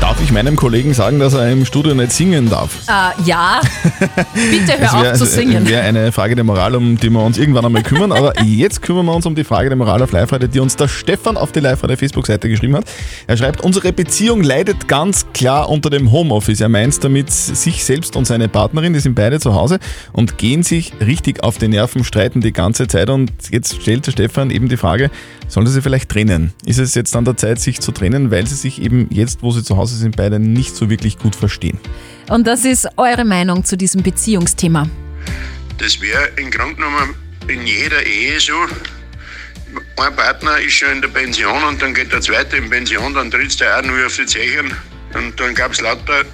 Darf ich meinem Kollegen sagen, dass er im Studio nicht singen darf? Äh, ja, bitte hör Das auf zu singen. wäre eine Frage der Moral, um die wir uns irgendwann einmal kümmern. Aber jetzt kümmern wir uns um die Frage der Moral auf live die uns der Stefan auf die live Facebook-Seite geschrieben hat. Er schreibt, unsere Beziehung leidet ganz klar unter dem Homeoffice. Er meint damit sich selbst und seine Partnerin, die sind beide zu Hause und gehen sich richtig auf die Nerven, streiten die ganze Zeit. Und jetzt stellt der Stefan eben die Frage, sollen sie vielleicht trennen? Ist es jetzt an der Zeit, sich zu trennen, weil sie sich eben jetzt, wo sie zu Hause sind, beide nicht so wirklich gut verstehen? Und das ist eure Meinung zu diesem Beziehungsthema. Das wäre im Grunde genommen in jeder Ehe so. Ein Partner ist schon in der Pension und dann geht der zweite in Pension, dann tritt der auch nur auf die Zeichen. Und dann gab es lauter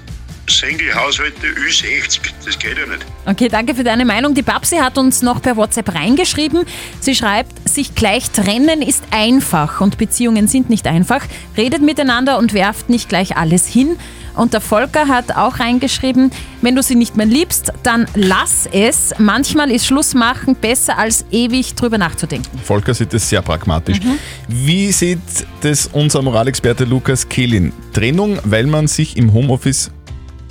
Single-Haushalte Ü60. Das geht ja nicht. Okay, danke für deine Meinung. Die Babsi hat uns noch per WhatsApp reingeschrieben. Sie schreibt, sich gleich trennen ist einfach und Beziehungen sind nicht einfach. Redet miteinander und werft nicht gleich alles hin. Und der Volker hat auch reingeschrieben, wenn du sie nicht mehr liebst, dann lass es. Manchmal ist Schluss machen besser als ewig drüber nachzudenken. Volker sieht das sehr pragmatisch. Wie sieht das unser Moralexperte Lukas Kehlin? Trennung, weil man sich im Homeoffice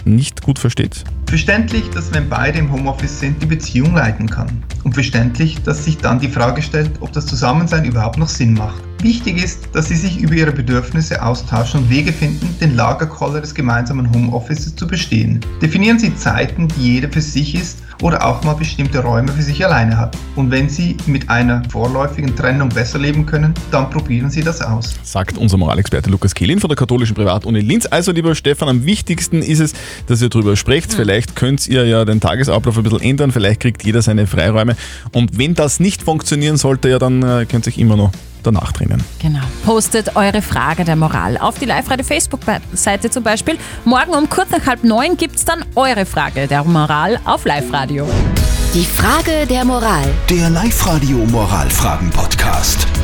nicht gut versteht? Verständlich, dass wenn beide im Homeoffice sind, die Beziehung leiden kann. Und verständlich, dass sich dann die Frage stellt, ob das Zusammensein überhaupt noch Sinn macht. Wichtig ist, dass sie sich über ihre Bedürfnisse austauschen und Wege finden, den Lagerkoller des gemeinsamen Homeoffices zu bestehen. Definieren Sie Zeiten, die jeder für sich ist oder auch mal bestimmte Räume für sich alleine hat. Und wenn Sie mit einer vorläufigen Trennung besser leben können, dann probieren Sie das aus. Sagt unser Moralexperte Lukas Kehlin von der katholischen Privatuni Linz. Also, lieber Stefan, am wichtigsten ist es, dass ihr drüber sprecht. Vielleicht könnt ihr ja den Tagesablauf ein bisschen ändern. Vielleicht kriegt jeder seine Freiräume. Und wenn das nicht funktionieren sollte, ja, dann äh, könnt ihr euch immer noch danach trennen. Genau. Postet eure Frage der Moral auf die Live-Radio-Facebook-Seite zum Beispiel. Morgen um kurz nach halb neun gibt es dann eure Frage der Moral auf Live-Radio. Die Frage der Moral. Der Live-Radio Moralfragen-Podcast.